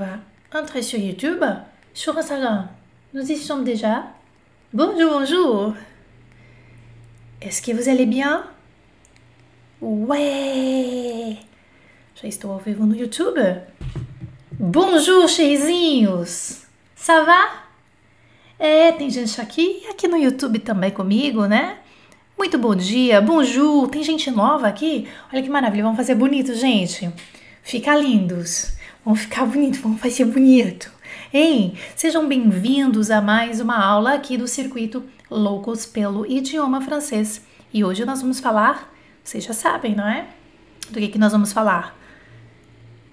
va entrer sur YouTube, sur Instagram. Nous y sommes déjà. Bonjour, bonjour. Est-ce que vous allez bien? Ouais! Já estou ao vivo no YouTube. Bonjour, cheizinhos! Ça va? É, tem gente aqui aqui no YouTube também comigo, né? Muito bom dia, bonjour. Tem gente nova aqui? Olha que maravilha, vamos fazer bonito, gente. Fica lindos. Vamos ficar bonito, vamos fazer bonito. Ei, sejam bem-vindos a mais uma aula aqui do circuito Loucos pelo Idioma Francês. E hoje nós vamos falar, vocês já sabem, não é? Do que, que nós vamos falar?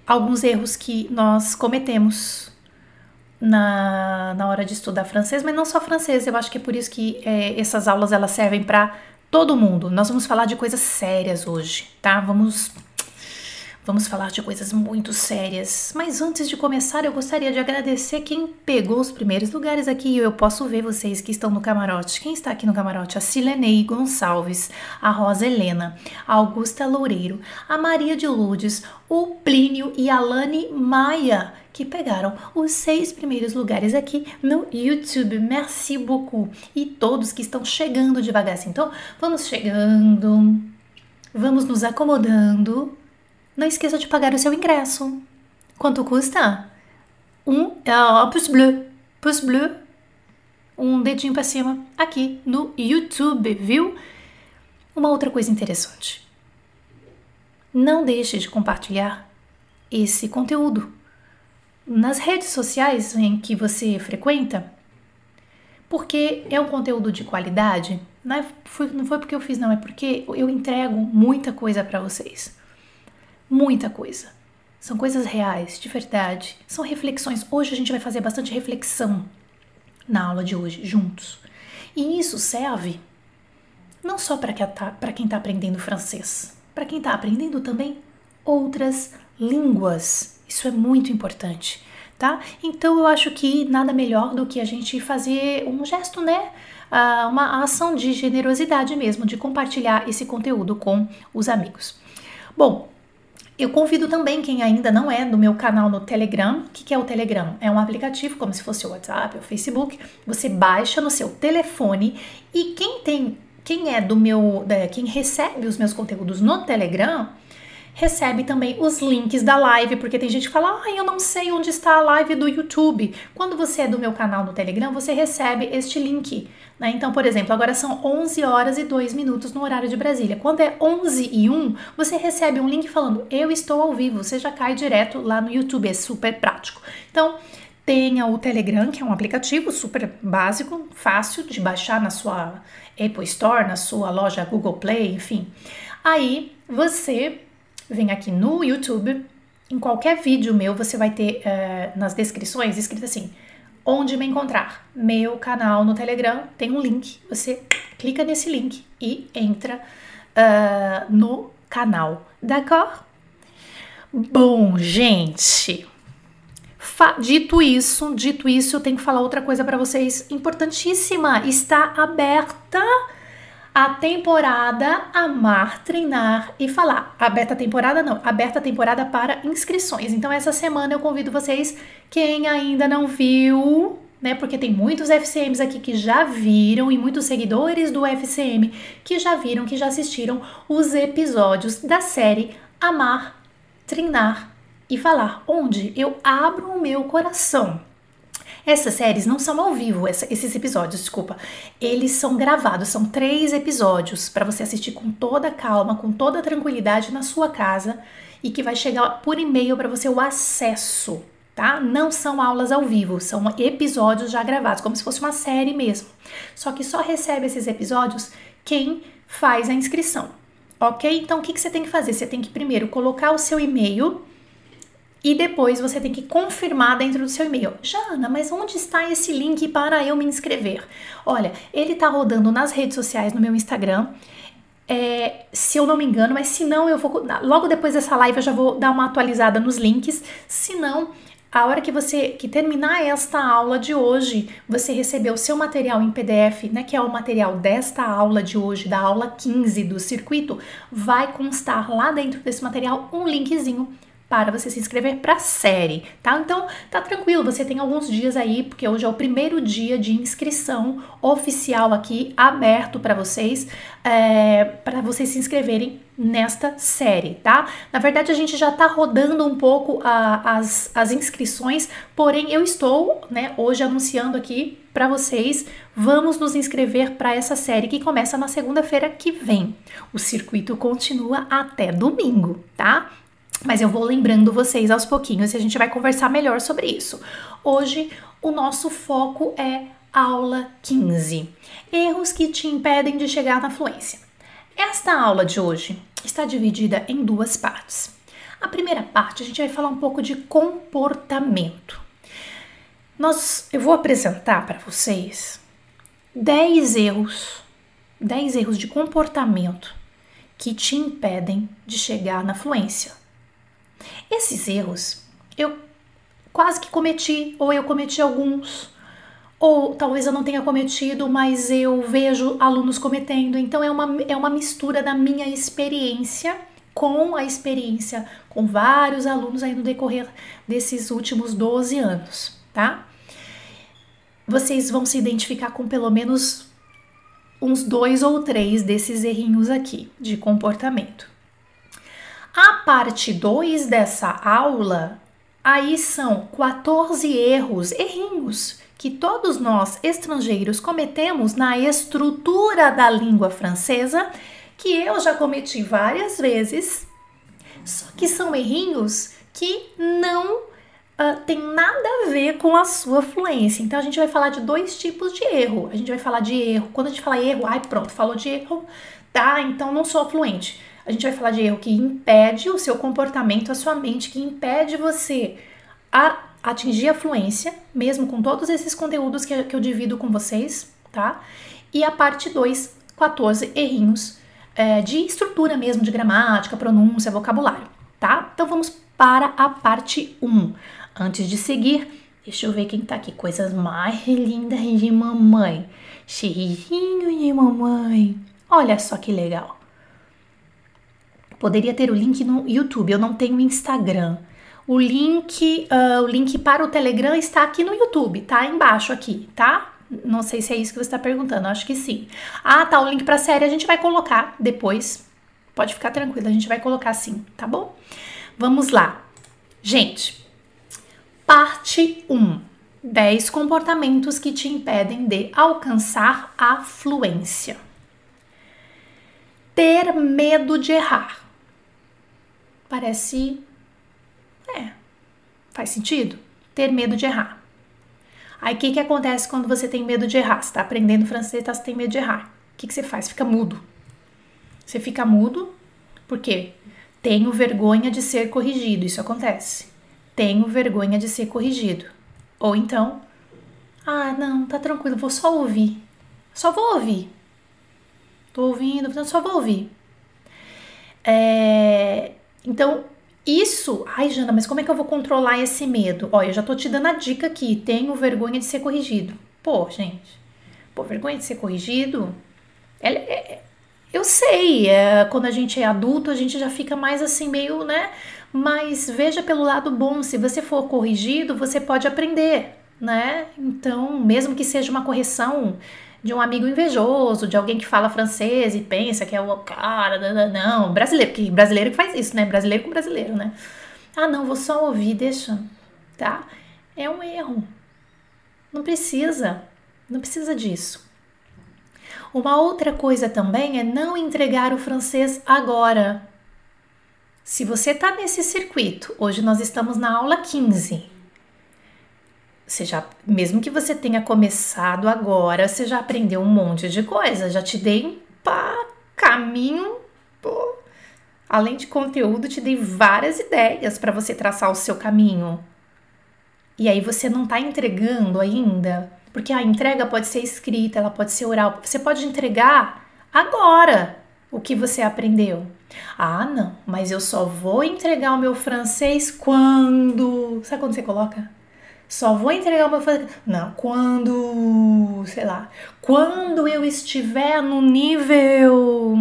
Alguns erros que nós cometemos na, na hora de estudar francês, mas não só francês. Eu acho que é por isso que é, essas aulas elas servem para todo mundo. Nós vamos falar de coisas sérias hoje, tá? Vamos Vamos falar de coisas muito sérias, mas antes de começar, eu gostaria de agradecer quem pegou os primeiros lugares aqui. Eu posso ver vocês que estão no camarote. Quem está aqui no camarote? A Silenei Gonçalves, a Rosa Helena, a Augusta Loureiro, a Maria de Lourdes, o Plínio e a Lani Maia, que pegaram os seis primeiros lugares aqui no YouTube. Merci beaucoup. E todos que estão chegando devagar. Então, vamos chegando, vamos nos acomodando não esqueça de pagar o seu ingresso. Quanto custa? Um uh, pouce bleu, pouce bleu, um dedinho para cima aqui no YouTube, viu? Uma outra coisa interessante. Não deixe de compartilhar esse conteúdo nas redes sociais em que você frequenta, porque é um conteúdo de qualidade. Não, é, foi, não foi porque eu fiz, não, é porque eu entrego muita coisa para vocês muita coisa. São coisas reais, de verdade. São reflexões. Hoje a gente vai fazer bastante reflexão na aula de hoje, juntos. E isso serve não só para quem está aprendendo francês, para quem está aprendendo também outras línguas. Isso é muito importante, tá? Então eu acho que nada melhor do que a gente fazer um gesto, né? Uh, uma ação de generosidade mesmo, de compartilhar esse conteúdo com os amigos. Bom, eu convido também quem ainda não é do meu canal no Telegram. O que, que é o Telegram? É um aplicativo como se fosse o WhatsApp ou Facebook. Você baixa no seu telefone e quem tem, quem é do meu, quem recebe os meus conteúdos no Telegram, recebe também os links da live, porque tem gente que fala, ah, eu não sei onde está a live do YouTube. Quando você é do meu canal no Telegram, você recebe este link. Né? Então, por exemplo, agora são 11 horas e 2 minutos no horário de Brasília. Quando é 11 e 1, você recebe um link falando, eu estou ao vivo. Você já cai direto lá no YouTube, é super prático. Então, tenha o Telegram, que é um aplicativo super básico, fácil de baixar na sua Apple Store, na sua loja Google Play, enfim. Aí você vem aqui no YouTube, em qualquer vídeo meu, você vai ter uh, nas descrições escrito assim: onde me encontrar. Meu canal no Telegram tem um link. Você clica nesse link e entra uh, no canal. D'accord? Bom, gente. Dito isso, dito isso, eu tenho que falar outra coisa para vocês importantíssima. Está aberta a temporada Amar, Treinar e Falar. Aberta a temporada não, aberta a temporada para inscrições. Então essa semana eu convido vocês, quem ainda não viu, né? Porque tem muitos FCMs aqui que já viram e muitos seguidores do FCM que já viram, que já assistiram os episódios da série Amar, Treinar e Falar, onde eu abro o meu coração essas séries não são ao vivo, essa, esses episódios, desculpa. Eles são gravados, são três episódios para você assistir com toda calma, com toda tranquilidade na sua casa e que vai chegar por e-mail para você o acesso, tá? Não são aulas ao vivo, são episódios já gravados, como se fosse uma série mesmo. Só que só recebe esses episódios quem faz a inscrição, ok? Então o que, que você tem que fazer? Você tem que primeiro colocar o seu e-mail e depois você tem que confirmar dentro do seu e-mail. Jana, mas onde está esse link para eu me inscrever? Olha, ele está rodando nas redes sociais, no meu Instagram. É, se eu não me engano, mas se não, eu vou. Logo depois dessa live eu já vou dar uma atualizada nos links. Se não, a hora que você que terminar esta aula de hoje, você receber o seu material em PDF, né, que é o material desta aula de hoje, da aula 15 do circuito, vai constar lá dentro desse material um linkzinho para você se inscrever para a série, tá? Então, tá tranquilo, você tem alguns dias aí, porque hoje é o primeiro dia de inscrição oficial aqui, aberto para vocês, é, para vocês se inscreverem nesta série, tá? Na verdade, a gente já tá rodando um pouco a, as, as inscrições, porém, eu estou, né, hoje anunciando aqui para vocês, vamos nos inscrever para essa série que começa na segunda-feira que vem. O circuito continua até domingo, tá? Mas eu vou lembrando vocês aos pouquinhos e a gente vai conversar melhor sobre isso. Hoje o nosso foco é aula 15: erros que te impedem de chegar na fluência. Esta aula de hoje está dividida em duas partes. A primeira parte a gente vai falar um pouco de comportamento. Nós, eu vou apresentar para vocês 10 erros, 10 erros de comportamento que te impedem de chegar na fluência. Esses erros eu quase que cometi, ou eu cometi alguns, ou talvez eu não tenha cometido, mas eu vejo alunos cometendo. Então é uma, é uma mistura da minha experiência com a experiência com vários alunos aí no decorrer desses últimos 12 anos, tá? Vocês vão se identificar com pelo menos uns dois ou três desses errinhos aqui de comportamento. A parte 2 dessa aula, aí são 14 erros, errinhos que todos nós estrangeiros cometemos na estrutura da língua francesa, que eu já cometi várias vezes, só que são errinhos que não uh, tem nada a ver com a sua fluência. Então a gente vai falar de dois tipos de erro. A gente vai falar de erro. Quando a gente fala erro, ai pronto, falou de erro, tá? Então não sou fluente a gente vai falar de erro que impede o seu comportamento, a sua mente, que impede você a atingir a fluência, mesmo com todos esses conteúdos que, que eu divido com vocês, tá? E a parte 2, 14 errinhos é, de estrutura mesmo, de gramática, pronúncia, vocabulário, tá? Então vamos para a parte 1. Um. Antes de seguir, deixa eu ver quem tá aqui. Coisas mais lindas de mamãe. Cheirinho de mamãe. Olha só que legal. Poderia ter o link no YouTube, eu não tenho Instagram. O link, uh, o link para o Telegram está aqui no YouTube, tá? Embaixo aqui, tá? Não sei se é isso que você está perguntando, acho que sim. Ah, tá, o link para a série a gente vai colocar depois. Pode ficar tranquilo, a gente vai colocar sim, tá bom? Vamos lá. Gente, parte 1. 10 comportamentos que te impedem de alcançar a fluência. Ter medo de errar. Parece. É. Faz sentido? Ter medo de errar. Aí o que, que acontece quando você tem medo de errar? Você está aprendendo francês, tá, você tem medo de errar. O que, que você faz? Fica mudo. Você fica mudo porque tenho vergonha de ser corrigido. Isso acontece. Tenho vergonha de ser corrigido. Ou então, ah, não, tá tranquilo, vou só ouvir. Só vou ouvir. Tô ouvindo, só vou ouvir. É, então, isso. Ai, Jana, mas como é que eu vou controlar esse medo? Olha, eu já tô te dando a dica aqui. Tenho vergonha de ser corrigido. Pô, gente. Pô, vergonha de ser corrigido? É, é, eu sei, é, quando a gente é adulto, a gente já fica mais assim, meio, né? Mas veja pelo lado bom, se você for corrigido, você pode aprender, né? Então, mesmo que seja uma correção de um amigo invejoso, de alguém que fala francês e pensa que é o cara, não, brasileiro, que brasileiro que faz isso, né? Brasileiro com brasileiro, né? Ah, não, vou só ouvir, deixa, tá? É um erro. Não precisa, não precisa disso. Uma outra coisa também é não entregar o francês agora. Se você está nesse circuito, hoje nós estamos na aula 15 você já, mesmo que você tenha começado agora, você já aprendeu um monte de coisa. Já te dei um pá, caminho, pô. Além de conteúdo, te dei várias ideias para você traçar o seu caminho. E aí você não está entregando ainda, porque a entrega pode ser escrita, ela pode ser oral. Você pode entregar agora o que você aprendeu. Ah, não, mas eu só vou entregar o meu francês quando. Sabe quando você coloca? Só vou entregar o meu Não, quando, sei lá, quando eu estiver no nível.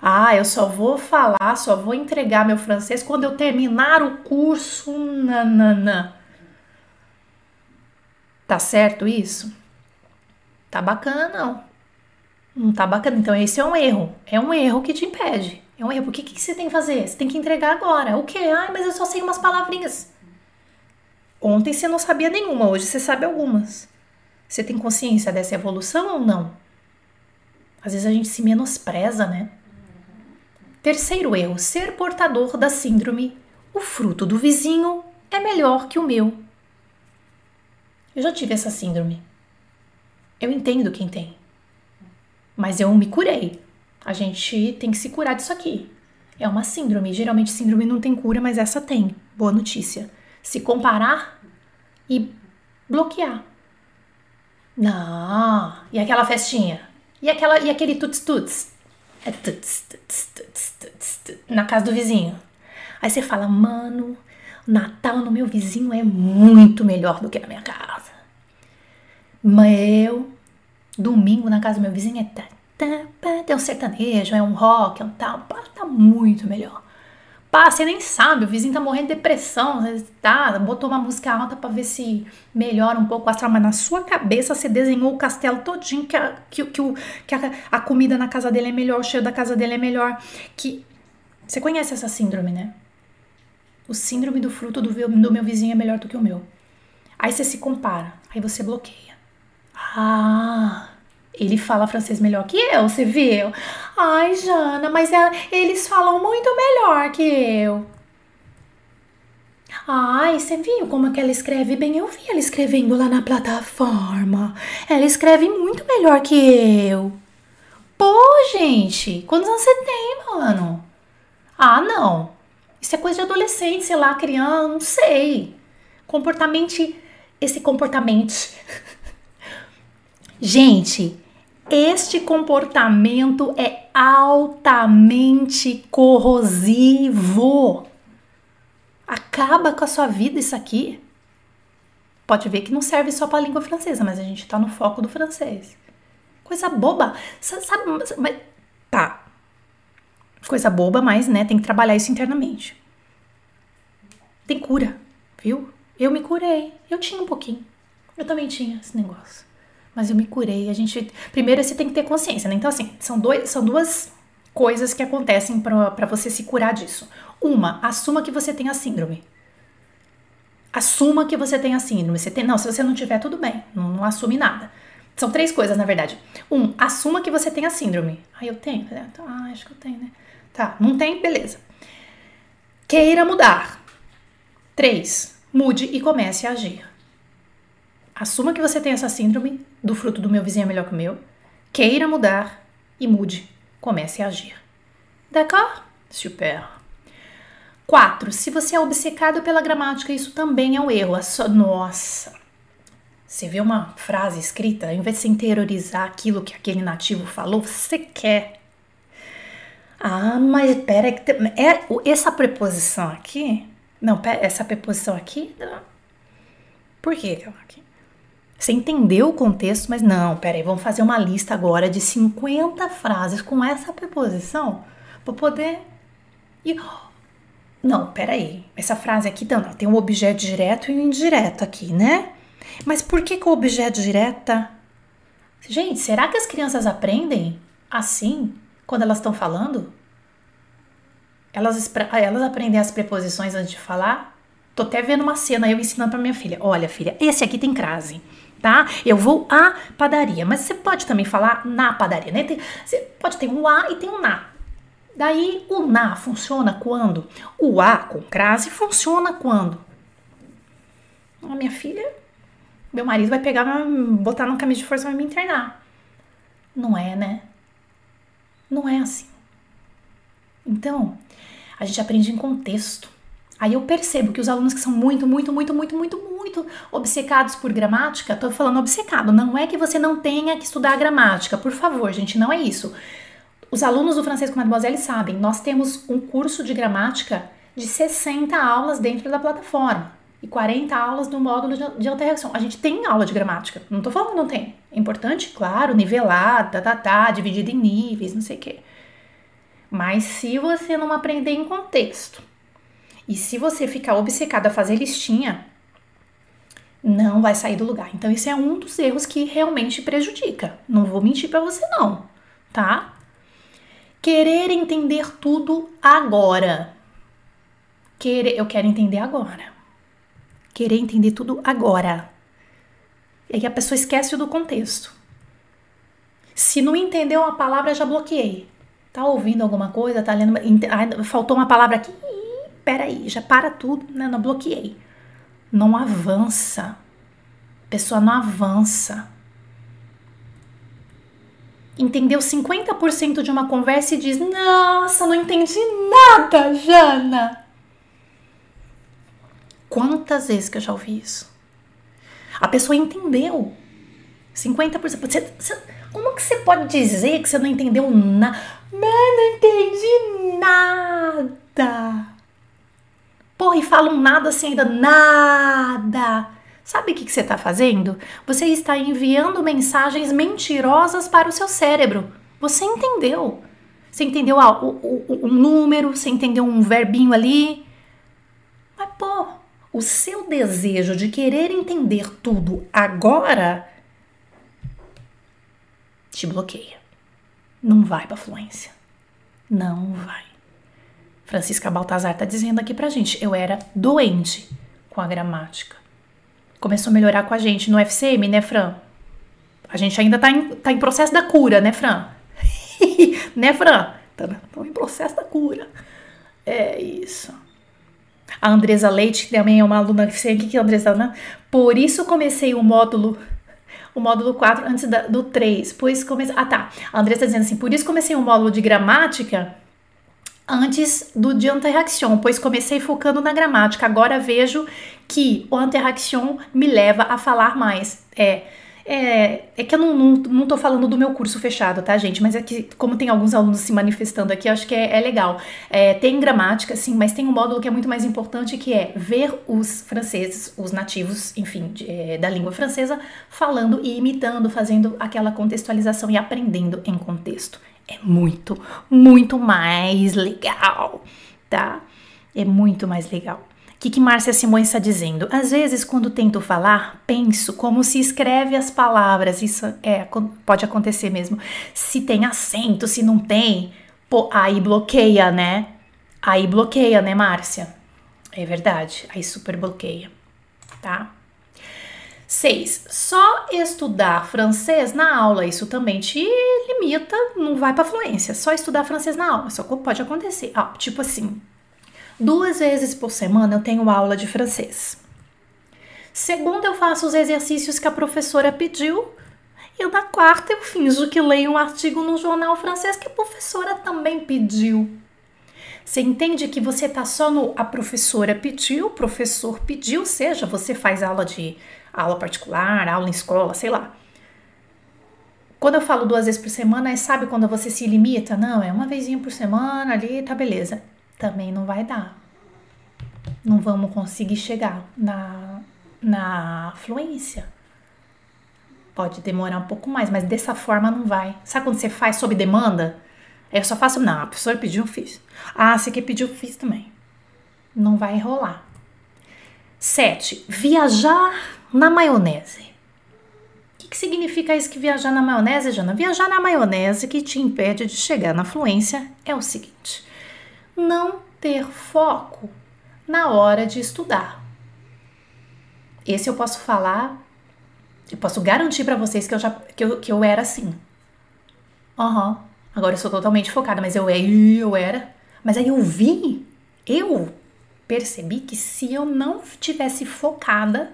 Ah, eu só vou falar, só vou entregar meu francês quando eu terminar o curso. Nananã. Tá certo isso? Tá bacana, não. Não tá bacana. Então, esse é um erro. É um erro que te impede. É um erro. O que, que você tem que fazer? Você tem que entregar agora. O quê? Ai, mas eu só sei umas palavrinhas. Ontem você não sabia nenhuma, hoje você sabe algumas. Você tem consciência dessa evolução ou não? Às vezes a gente se menospreza, né? Terceiro erro: ser portador da síndrome. O fruto do vizinho é melhor que o meu. Eu já tive essa síndrome. Eu entendo quem tem. Mas eu me curei. A gente tem que se curar disso aqui. É uma síndrome. Geralmente síndrome não tem cura, mas essa tem. Boa notícia. Se comparar e bloquear. Não. E aquela festinha? E, aquela, e aquele tuts-tuts? É tuts, tuts, tuts, tuts, tuts, na casa do vizinho. Aí você fala, mano, Natal no meu vizinho é muito melhor do que na minha casa. Meu, domingo na casa do meu vizinho é tá, tem um sertanejo, é um rock, é um tal, tá muito melhor. Você nem sabe, o vizinho tá morrendo de depressão, tá? Botou uma música alta para ver se melhora um pouco o astral, mas na sua cabeça você desenhou o castelo todinho que, a, que, que, o, que a, a comida na casa dele é melhor, o cheiro da casa dele é melhor. Que Você conhece essa síndrome, né? O síndrome do fruto do, do meu vizinho é melhor do que o meu. Aí você se compara, aí você bloqueia. Ah, ele fala francês melhor que eu, você viu? Ai, Jana, mas ela, eles falam muito melhor que eu. Ai, você viu como é que ela escreve bem? Eu vi ela escrevendo lá na plataforma. Ela escreve muito melhor que eu. Pô, gente, quantos anos você tem, mano? Ah, não. Isso é coisa de adolescente, sei lá, criança, não sei. Comportamento. Esse comportamento. Gente, este comportamento é altamente corrosivo. Acaba com a sua vida isso aqui. Pode ver que não serve só para a língua francesa, mas a gente está no foco do francês. Coisa boba. Sabe, mas, tá. Coisa boba, mas né, tem que trabalhar isso internamente. Tem cura, viu? Eu me curei. Eu tinha um pouquinho. Eu também tinha esse negócio mas eu me curei. A gente, primeiro você tem que ter consciência, né? Então assim, são dois, são duas coisas que acontecem para você se curar disso. Uma, assuma que você tem a síndrome. Assuma que você tem a síndrome. Você tem, não, se você não tiver tudo bem, não, não assume nada. São três coisas, na verdade. Um, assuma que você tem a síndrome. Ah, eu tenho? Ah, acho que eu tenho, né? Tá, não tem? Beleza. Queira mudar. Três, mude e comece a agir. Assuma que você tem essa síndrome do fruto do meu vizinho é melhor que o meu. Queira mudar e mude. Comece a agir. D'accord? Super. 4. Se você é obcecado pela gramática, isso também é um erro. Nossa! Você vê uma frase escrita, ao invés de você interiorizar aquilo que aquele nativo falou, você quer. Ah, mas pera, é, essa preposição aqui? Não, pera, essa preposição aqui? Por que ela aqui? Você entendeu o contexto, mas não, peraí, vamos fazer uma lista agora de 50 frases com essa preposição para poder. E... Não, peraí, essa frase aqui não, tem um objeto direto e um indireto aqui, né? Mas por que, que o objeto direta? Gente, será que as crianças aprendem assim quando elas estão falando? Elas, elas aprendem as preposições antes de falar? Tô até vendo uma cena eu ensinando para minha filha. Olha, filha, esse aqui tem crase tá? Eu vou à padaria, mas você pode também falar na padaria, né? Tem, você pode ter um a e tem um na. Daí o na funciona quando? O a com crase funciona quando? A minha filha, meu marido vai pegar, botar no camisa de força e vai me internar. Não é, né? Não é assim. Então, a gente aprende em contexto. Aí eu percebo que os alunos que são muito, muito, muito, muito, muito, muito obcecados por gramática, tô falando obcecado, não é que você não tenha que estudar gramática, por favor, gente, não é isso. Os alunos do francês com Mademoiselle sabem, nós temos um curso de gramática de 60 aulas dentro da plataforma e 40 aulas no módulo de interação. A gente tem aula de gramática, não tô falando não tem. É importante, claro, nivelada, tá, tá, tá, dividido em níveis, não sei o quê. Mas se você não aprender em contexto e se você ficar obcecado a fazer listinha, não vai sair do lugar. Então, esse é um dos erros que realmente prejudica. Não vou mentir para você, não, tá? Querer entender tudo agora. Querer, eu quero entender agora. Querer entender tudo agora. E aí a pessoa esquece do contexto. Se não entendeu uma palavra, já bloqueei. Tá ouvindo alguma coisa? Tá lendo. faltou uma palavra aqui. Peraí, já para tudo. Né? Não bloqueei. Não avança. A pessoa não avança. Entendeu 50% de uma conversa e diz: Nossa, não entendi nada, Jana. Quantas vezes que eu já ouvi isso? A pessoa entendeu. 50%. Você, você, como que você pode dizer que você não entendeu nada? Não entendi nada. Porra, e falam nada assim ainda, nada. Sabe o que, que você está fazendo? Você está enviando mensagens mentirosas para o seu cérebro. Você entendeu. Você entendeu ah, o, o, o número, você entendeu um verbinho ali. Mas, pô, o seu desejo de querer entender tudo agora te bloqueia. Não vai para fluência. Não vai. Francisca Baltazar tá dizendo aqui pra gente, eu era doente com a gramática. Começou a melhorar com a gente no FCM, né, Fran? A gente ainda tá em, tá em processo da cura, né, Fran? né, Fran? Estamos tá, em processo da cura. É isso. A Andresa Leite, também é uma aluna que sei o que é Andresa, né? Por isso comecei o módulo o módulo 4 antes da, do 3, pois comecei... Ah, tá. A Andressa tá dizendo assim, por isso comecei o módulo de gramática antes do de interaction, pois comecei focando na gramática. Agora vejo que o interaction me leva a falar mais. É, é, é que eu não, não, não tô falando do meu curso fechado, tá, gente? Mas é que, como tem alguns alunos se manifestando aqui, eu acho que é, é legal. É, tem gramática, sim, mas tem um módulo que é muito mais importante, que é ver os franceses, os nativos, enfim, de, é, da língua francesa, falando e imitando, fazendo aquela contextualização e aprendendo em contexto. É muito, muito mais legal, tá? É muito mais legal. O que, que Márcia Simões está dizendo? Às vezes, quando tento falar, penso como se escreve as palavras. Isso é, pode acontecer mesmo. Se tem acento, se não tem, pô, aí bloqueia, né? Aí bloqueia, né, Márcia? É verdade, aí super bloqueia, tá? 6. Só estudar francês na aula, isso também te limita, não vai para fluência. Só estudar francês na aula, só pode acontecer. Ah, tipo assim, Duas vezes por semana eu tenho aula de francês. Segunda, eu faço os exercícios que a professora pediu. E na quarta, eu finjo que leio um artigo no jornal francês que a professora também pediu. Você entende que você tá só no a professora pediu, o professor pediu, seja você faz aula de aula particular, aula em escola, sei lá. Quando eu falo duas vezes por semana, é sabe quando você se limita? Não, é uma vezinha por semana ali, tá beleza também não vai dar. Não vamos conseguir chegar na, na fluência. Pode demorar um pouco mais, mas dessa forma não vai. Sabe quando você faz sob demanda? Eu só faço, não, a pessoa pediu, fiz. Ah, você que pediu, fiz também. Não vai rolar. 7. Viajar na maionese. O que, que significa isso que viajar na maionese, Jana? Viajar na maionese que te impede de chegar na fluência é o seguinte: não ter foco na hora de estudar. Esse eu posso falar, eu posso garantir para vocês que eu já que eu, que eu era assim. Uhum. Agora eu sou totalmente focada, mas eu, eu era. Mas aí eu vi, eu percebi que se eu não tivesse focada,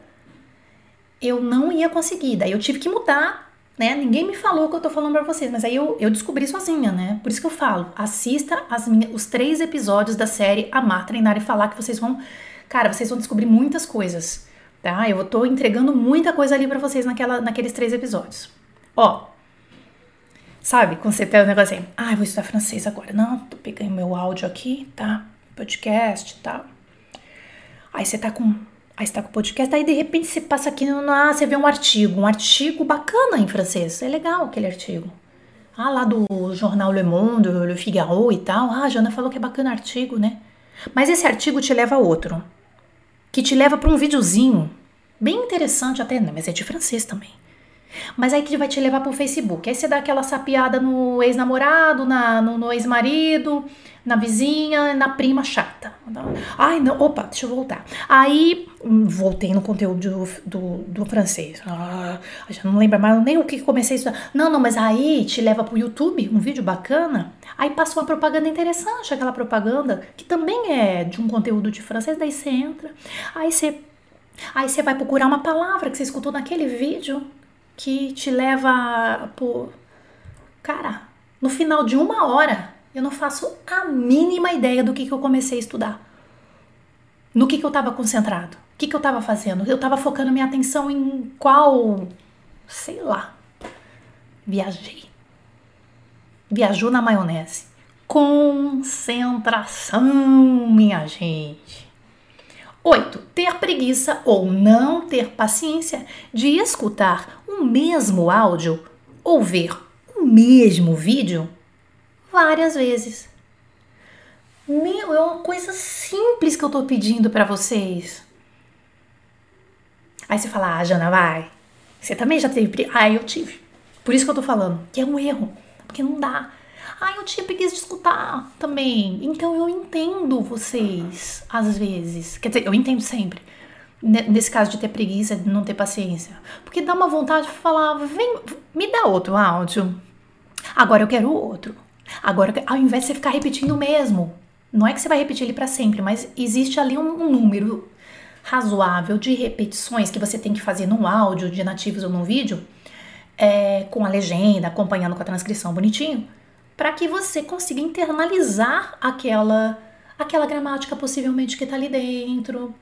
eu não ia conseguir. Daí eu tive que mudar né? Ninguém me falou o que eu tô falando pra vocês, mas aí eu, eu descobri sozinha, né? Por isso que eu falo, assista as os três episódios da série Amar, Treinar e Falar, que vocês vão, cara, vocês vão descobrir muitas coisas, tá? Eu tô entregando muita coisa ali para vocês naquela, naqueles três episódios. Ó, sabe, quando você tem um negócio assim, ah, vou estudar francês agora. Não, tô pegando meu áudio aqui, tá? Podcast, tá? Aí você tá com Aí você tá com o podcast, aí de repente você passa aqui no. Ah, você vê um artigo, um artigo bacana em francês. É legal aquele artigo. Ah, lá do jornal Le Monde, Le Figaro e tal. Ah, a Jana falou que é bacana artigo, né? Mas esse artigo te leva a outro. Que te leva para um videozinho. Bem interessante até, né? Mas é de francês também. Mas aí que vai te levar pro Facebook. Aí você dá aquela sapiada no ex-namorado, no, no ex-marido, na vizinha, na prima chata. Ai, não, opa, deixa eu voltar. Aí, hum, voltei no conteúdo do, do, do francês. Ah, já não lembro mais nem o que comecei a estudar. Não, não, mas aí te leva pro YouTube, um vídeo bacana. Aí passa uma propaganda interessante, aquela propaganda, que também é de um conteúdo de francês. Daí você entra, aí você, aí você vai procurar uma palavra que você escutou naquele vídeo que te leva por. Cara, no final de uma hora, eu não faço a mínima ideia do que, que eu comecei a estudar. No que, que eu estava concentrado. O que, que eu estava fazendo? Eu estava focando minha atenção em qual. Sei lá. Viajei. Viajou na maionese. Concentração, minha gente. 8. Ter preguiça ou não ter paciência de escutar o mesmo áudio ou ver o mesmo vídeo várias vezes. Meu, é uma coisa simples que eu tô pedindo para vocês. Aí você fala, ah, Jana, vai. Você também já teve. Ah, eu tive. Por isso que eu tô falando, que é um erro. Porque não dá. Ah, eu tinha preguiça de escutar também. Então eu entendo vocês, às vezes. Quer dizer, eu entendo sempre. Nesse caso de ter preguiça, de não ter paciência. Porque dá uma vontade de falar, vem, me dá outro áudio. Agora eu quero outro. Agora, ao invés de você ficar repetindo o mesmo, não é que você vai repetir ele para sempre, mas existe ali um, um número razoável de repetições que você tem que fazer num áudio de nativos ou num vídeo, é, com a legenda, acompanhando com a transcrição bonitinho, para que você consiga internalizar aquela aquela gramática possivelmente que está ali dentro,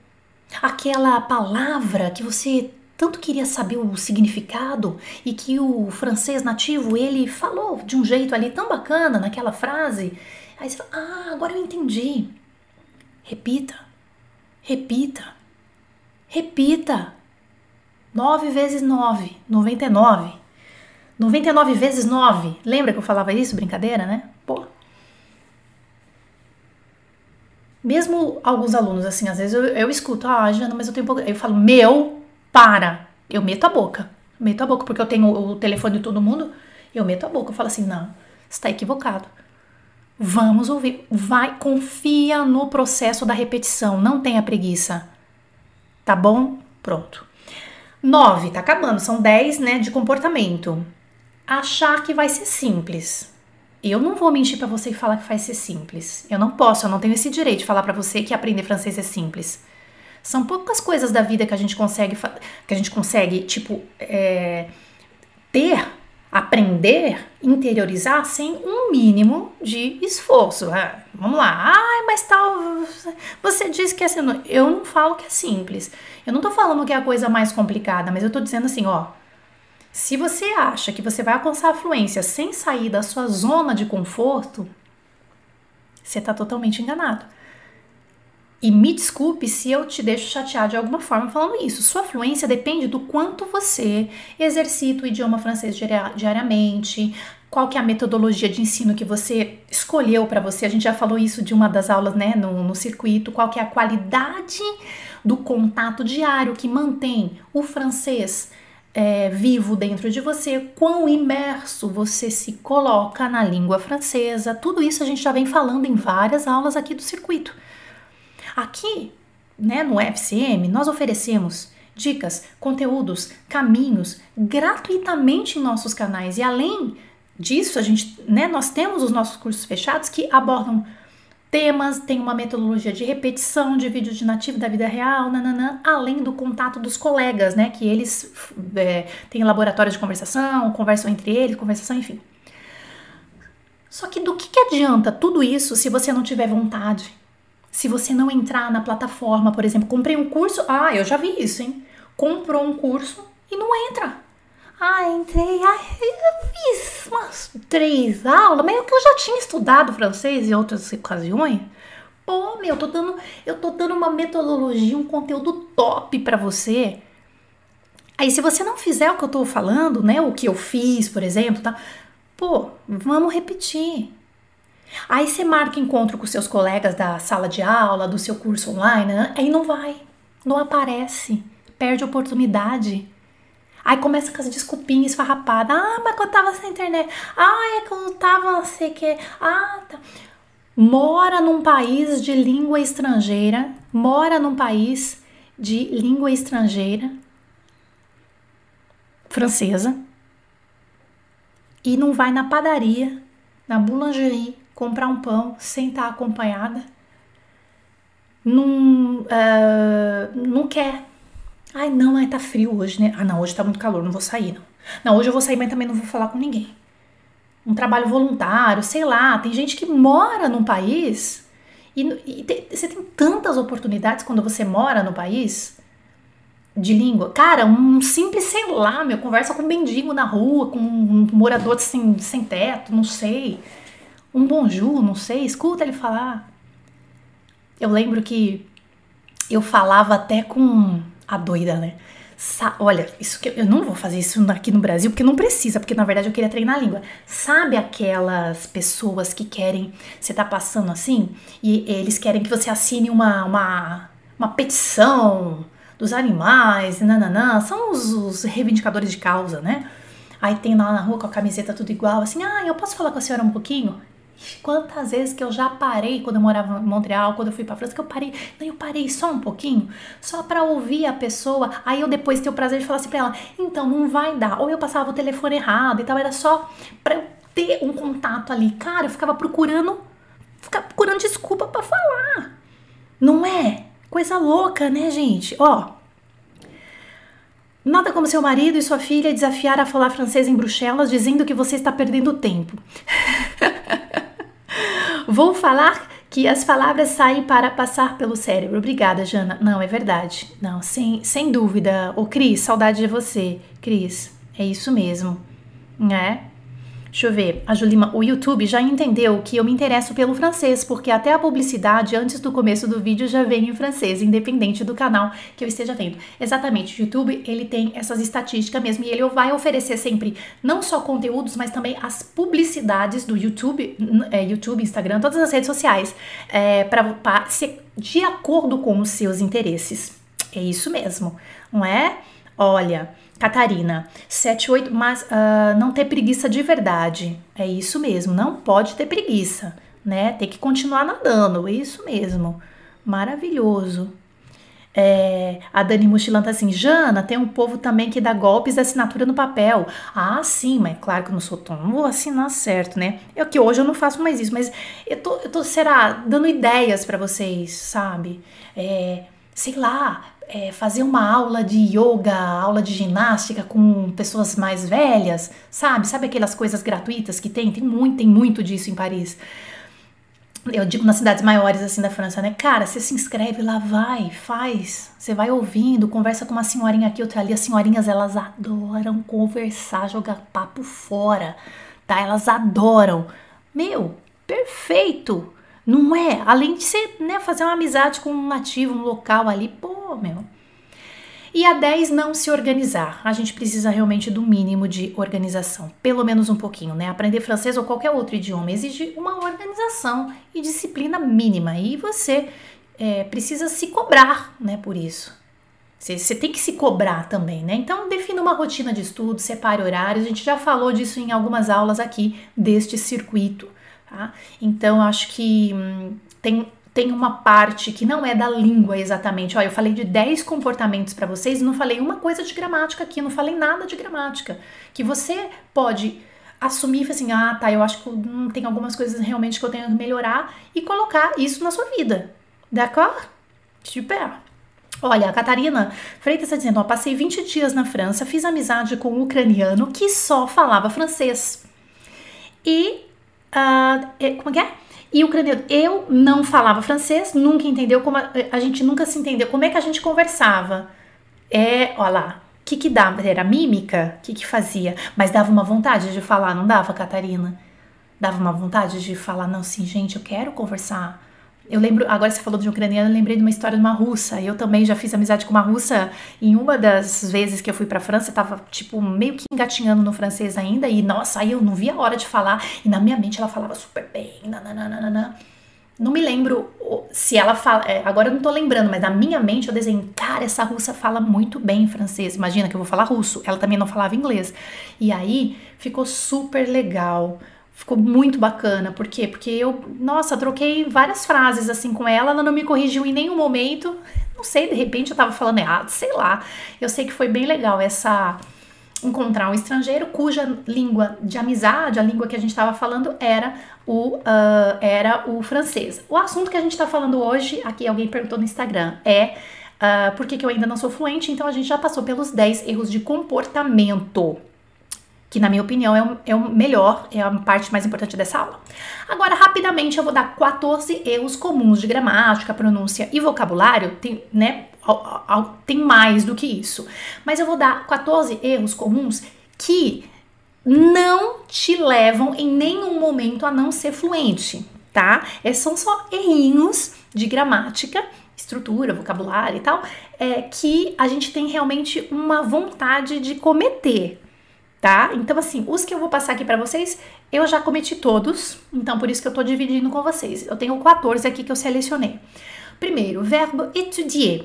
aquela palavra que você tanto queria saber o significado e que o francês nativo ele falou de um jeito ali tão bacana naquela frase. Aí você fala, ah, agora eu entendi. Repita, repita, repita. 9 vezes 9, 99. 99 vezes 9. Lembra que eu falava isso? Brincadeira, né? Pô. Mesmo alguns alunos, assim, às vezes eu, eu escuto, ah, Jana, mas eu tenho pouco. Eu falo, meu, para. Eu meto a boca. Meto a boca, porque eu tenho o telefone de todo mundo. Eu meto a boca. Eu falo assim, não, está equivocado. Vamos ouvir. Vai, confia no processo da repetição. Não tenha preguiça. Tá bom? Pronto. 9, tá acabando, são 10, né, de comportamento achar que vai ser simples. Eu não vou mentir para você e falar que vai ser simples. Eu não posso, eu não tenho esse direito de falar para você que aprender francês é simples. São poucas coisas da vida que a gente consegue, que a gente consegue, tipo, é, ter, aprender, interiorizar sem um mínimo de esforço. Ah, vamos lá. Ai, mas tal. Você disse que é assim. Eu não falo que é simples. Eu não tô falando que é a coisa mais complicada, mas eu tô dizendo assim, ó se você acha que você vai alcançar a fluência sem sair da sua zona de conforto, você está totalmente enganado. E me desculpe se eu te deixo chateado de alguma forma falando isso. Sua fluência depende do quanto você exercita o idioma francês diariamente, qual que é a metodologia de ensino que você escolheu para você. A gente já falou isso de uma das aulas, né, no, no circuito. Qual que é a qualidade do contato diário que mantém o francês é, vivo dentro de você, quão imerso você se coloca na língua francesa. Tudo isso a gente já vem falando em várias aulas aqui do circuito. Aqui, né, no FCM, nós oferecemos dicas, conteúdos, caminhos gratuitamente em nossos canais e além disso, a gente, né, nós temos os nossos cursos fechados que abordam temas, tem uma metodologia de repetição de vídeos de nativo da vida real, nananã, além do contato dos colegas, né? Que eles é, têm laboratórios de conversação, conversam entre eles, conversação, enfim. Só que do que, que adianta tudo isso se você não tiver vontade? Se você não entrar na plataforma, por exemplo, comprei um curso, ah, eu já vi isso, hein? Comprou um curso e não entra. Ah, entrei, ah, eu fiz umas três aulas, meio que eu já tinha estudado francês em outras ocasiões. Pô, meu, eu tô dando, eu tô dando uma metodologia, um conteúdo top para você. Aí, se você não fizer o que eu tô falando, né, o que eu fiz, por exemplo, tá? Pô, vamos repetir. Aí você marca encontro com seus colegas da sala de aula, do seu curso online, né? aí não vai, não aparece, perde oportunidade. Aí começa com as desculpinhas esfarrapadas. Ah, mas que eu tava sem internet. Ah, é que eu tava não sei o que. Ah, tá. Mora num país de língua estrangeira, mora num país de língua estrangeira, francesa, e não vai na padaria, na boulangerie, comprar um pão sem estar acompanhada, não, uh, não quer. Ai, não, ai, tá frio hoje, né? Ah, não, hoje tá muito calor, não vou sair, não. Não, hoje eu vou sair, mas também não vou falar com ninguém. Um trabalho voluntário, sei lá. Tem gente que mora num país e, e te, você tem tantas oportunidades quando você mora no país de língua. Cara, um simples, sei lá, meu, conversa com um mendigo na rua, com um morador sem, sem teto, não sei um bonjour, não sei, escuta ele falar. Eu lembro que eu falava até com a doida, né? Sa Olha, isso que eu não vou fazer isso aqui no Brasil porque não precisa, porque na verdade eu queria treinar a língua. Sabe aquelas pessoas que querem, você tá passando assim e eles querem que você assine uma uma, uma petição dos animais, nananã, são os, os reivindicadores de causa, né? Aí tem lá na rua com a camiseta tudo igual, assim, ah, eu posso falar com a senhora um pouquinho? Quantas vezes que eu já parei quando eu morava em Montreal, quando eu fui para França, que eu parei, não, eu parei só um pouquinho, só para ouvir a pessoa. Aí eu depois ter o prazer de falar assim para ela, então não vai dar. Ou eu passava o telefone errado e tal, era só para eu ter um contato ali. Cara, eu ficava procurando, ficava procurando desculpa para falar. Não é? Coisa louca, né, gente? Ó, Nada como seu marido e sua filha desafiar a falar francês em Bruxelas dizendo que você está perdendo tempo. Vou falar que as palavras saem para passar pelo cérebro. Obrigada, Jana. Não, é verdade. Não, sem, sem dúvida. Ô, Cris, saudade de você. Cris, é isso mesmo. Né? Deixa eu ver. A Julima, o YouTube já entendeu que eu me interesso pelo francês, porque até a publicidade antes do começo do vídeo já vem em francês, independente do canal que eu esteja vendo. Exatamente, o YouTube ele tem essas estatísticas mesmo e ele vai oferecer sempre não só conteúdos, mas também as publicidades do YouTube, é, YouTube, Instagram, todas as redes sociais, é, para ser de acordo com os seus interesses. É isso mesmo, não é? Olha. Catarina, 7, 8, mas uh, não ter preguiça de verdade. É isso mesmo, não pode ter preguiça, né? Tem que continuar nadando, é isso mesmo. Maravilhoso. É, a Dani Mochilanta tá assim, Jana, tem um povo também que dá golpes de assinatura no papel. Ah, sim, mas claro que eu não sou tão, não vou assinar certo, né? Eu que hoje eu não faço mais isso, mas eu tô, eu tô será, dando ideias para vocês, sabe? É, sei lá, é, fazer uma aula de yoga, aula de ginástica com pessoas mais velhas, sabe? Sabe aquelas coisas gratuitas que tem? Tem muito, tem muito disso em Paris. Eu digo nas cidades maiores assim da França, né? Cara, você se inscreve lá, vai, faz. Você vai ouvindo, conversa com uma senhorinha aqui, outra ali. As senhorinhas, elas adoram conversar, jogar papo fora, tá? Elas adoram. Meu, perfeito! Não é? Além de você né, fazer uma amizade com um nativo, um local ali, pô, meu. E a 10, não se organizar. A gente precisa realmente do mínimo de organização, pelo menos um pouquinho, né? Aprender francês ou qualquer outro idioma exige uma organização e disciplina mínima. E você é, precisa se cobrar, né, por isso. Você, você tem que se cobrar também, né? Então, defina uma rotina de estudo, separe horários. A gente já falou disso em algumas aulas aqui deste circuito. Tá? Então, acho que hum, tem, tem uma parte que não é da língua exatamente. Olha, eu falei de 10 comportamentos para vocês e não falei uma coisa de gramática aqui, não falei nada de gramática. Que você pode assumir assim, ah, tá, eu acho que hum, tem algumas coisas realmente que eu tenho que melhorar e colocar isso na sua vida. D'accord? Super. Olha, a Catarina Freitas está dizendo: ó, passei 20 dias na França, fiz amizade com um ucraniano que só falava francês. E Uh, como é é? E o ucraniano, eu não falava francês, nunca entendeu como a, a, gente nunca se entendeu. Como é que a gente conversava? É, olha lá, o que que dava? Era mímica? O que que fazia? Mas dava uma vontade de falar, não dava, Catarina? Dava uma vontade de falar, não, sim, gente, eu quero conversar. Eu lembro, agora você falou de ucraniano, eu lembrei de uma história de uma russa. Eu também já fiz amizade com uma russa em uma das vezes que eu fui pra França, eu tava, tipo, meio que engatinhando no francês ainda, e nossa, aí eu não via a hora de falar, e na minha mente ela falava super bem, nananana. Não me lembro se ela fala. É, agora eu não tô lembrando, mas na minha mente eu desenho, cara, essa russa fala muito bem francês. Imagina que eu vou falar russo. Ela também não falava inglês. E aí ficou super legal. Ficou muito bacana. Por quê? Porque eu, nossa, troquei várias frases assim com ela, ela não me corrigiu em nenhum momento. Não sei, de repente eu tava falando errado, sei lá. Eu sei que foi bem legal essa encontrar um estrangeiro cuja língua de amizade, a língua que a gente estava falando era o, uh, era o francês. O assunto que a gente está falando hoje, aqui alguém perguntou no Instagram, é uh, por que, que eu ainda não sou fluente, então a gente já passou pelos 10 erros de comportamento que na minha opinião é o, é o melhor, é a parte mais importante dessa aula. Agora, rapidamente, eu vou dar 14 erros comuns de gramática, pronúncia e vocabulário, tem, né, tem mais do que isso, mas eu vou dar 14 erros comuns que não te levam em nenhum momento a não ser fluente, tá? É, são só errinhos de gramática estrutura, vocabulário e tal, é, que a gente tem realmente uma vontade de cometer, tá? Então, assim, os que eu vou passar aqui para vocês, eu já cometi todos, então por isso que eu tô dividindo com vocês. Eu tenho 14 aqui que eu selecionei. Primeiro, verbo étudier.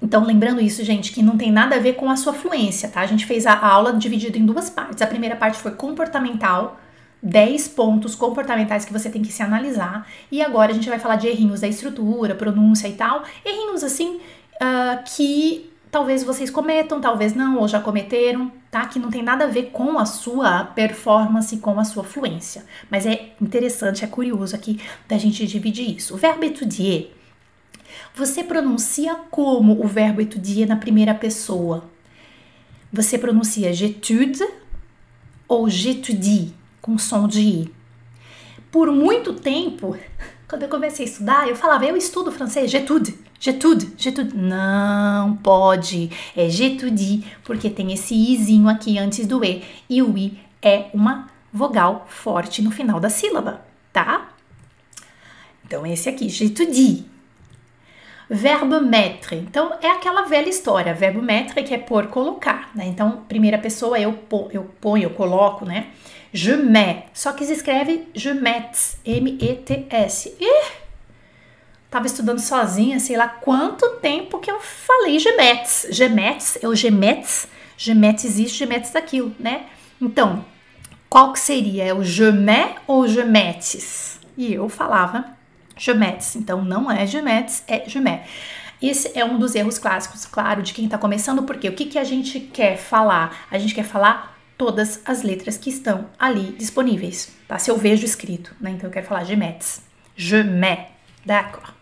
Então, lembrando isso, gente, que não tem nada a ver com a sua fluência, tá? A gente fez a aula dividida em duas partes. A primeira parte foi comportamental, 10 pontos comportamentais que você tem que se analisar. E agora a gente vai falar de errinhos da estrutura, pronúncia e tal. Errinhos assim uh, que talvez vocês cometam, talvez não, ou já cometeram, tá? Que não tem nada a ver com a sua performance, com a sua fluência. Mas é interessante, é curioso aqui da gente dividir isso. O verbo étudier, você pronuncia como o verbo étudier na primeira pessoa? Você pronuncia j'étude ou j'étudie, com som de i. Por muito tempo, quando eu comecei a estudar, eu falava, eu estudo francês, j'étude J'étude, j'étude. Não pode. É j'étudie, porque tem esse izinho aqui antes do e. E o i é uma vogal forte no final da sílaba, tá? Então, esse aqui, j'étudie. Verbo mettre. Então, é aquela velha história. Verbo mettre que é por colocar, né? Então, primeira pessoa eu, eu ponho, eu coloco, né? Je mets. Só que se escreve je mets. M-E-T-S. Ih! Tava estudando sozinha, sei lá quanto tempo que eu falei gemetes. Gemetes, eu gemetes, gemetes existe, gemetes daquilo, né? Então, qual que seria? É o gemé ou gemetes? E eu falava gemetes, então não é gemetes, é gemé. Esse é um dos erros clássicos, claro, de quem está começando, porque o que, que a gente quer falar? A gente quer falar todas as letras que estão ali disponíveis, tá? Se eu vejo escrito, né? Então eu quero falar gemetes. Je mets, d'accord?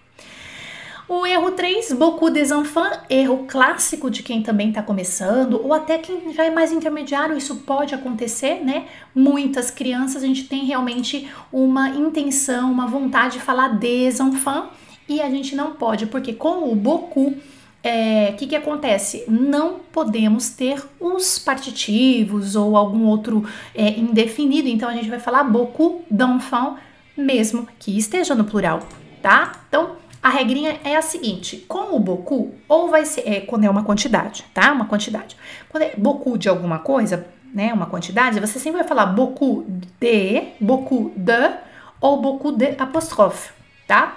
O erro 3, beaucoup des enfants, erro clássico de quem também está começando, ou até quem já é mais intermediário, isso pode acontecer, né? Muitas crianças, a gente tem realmente uma intenção, uma vontade de falar des enfants, e a gente não pode, porque com o beaucoup, o é, que, que acontece? Não podemos ter os partitivos ou algum outro é, indefinido, então a gente vai falar beaucoup d'enfants, mesmo que esteja no plural, tá? Então, a regrinha é a seguinte: com o boku, ou vai ser é, quando é uma quantidade, tá? Uma quantidade. Quando é boku de alguma coisa, né? Uma quantidade, você sempre vai falar boku de, boku de ou boku de apóstrofe, tá?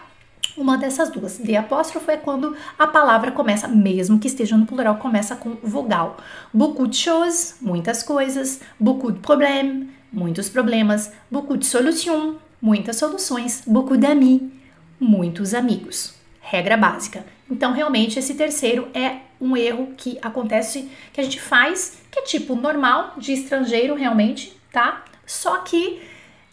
Uma dessas duas. De apóstrofo é quando a palavra começa, mesmo que esteja no plural, começa com vogal. Beaucoup de choses, muitas coisas. Beaucoup de problèmes, muitos problemas. Beaucoup de solutions, muitas soluções. Beaucoup d'amis, muitos amigos. Regra básica. Então, realmente, esse terceiro é um erro que acontece, que a gente faz, que é tipo normal, de estrangeiro, realmente, tá? Só que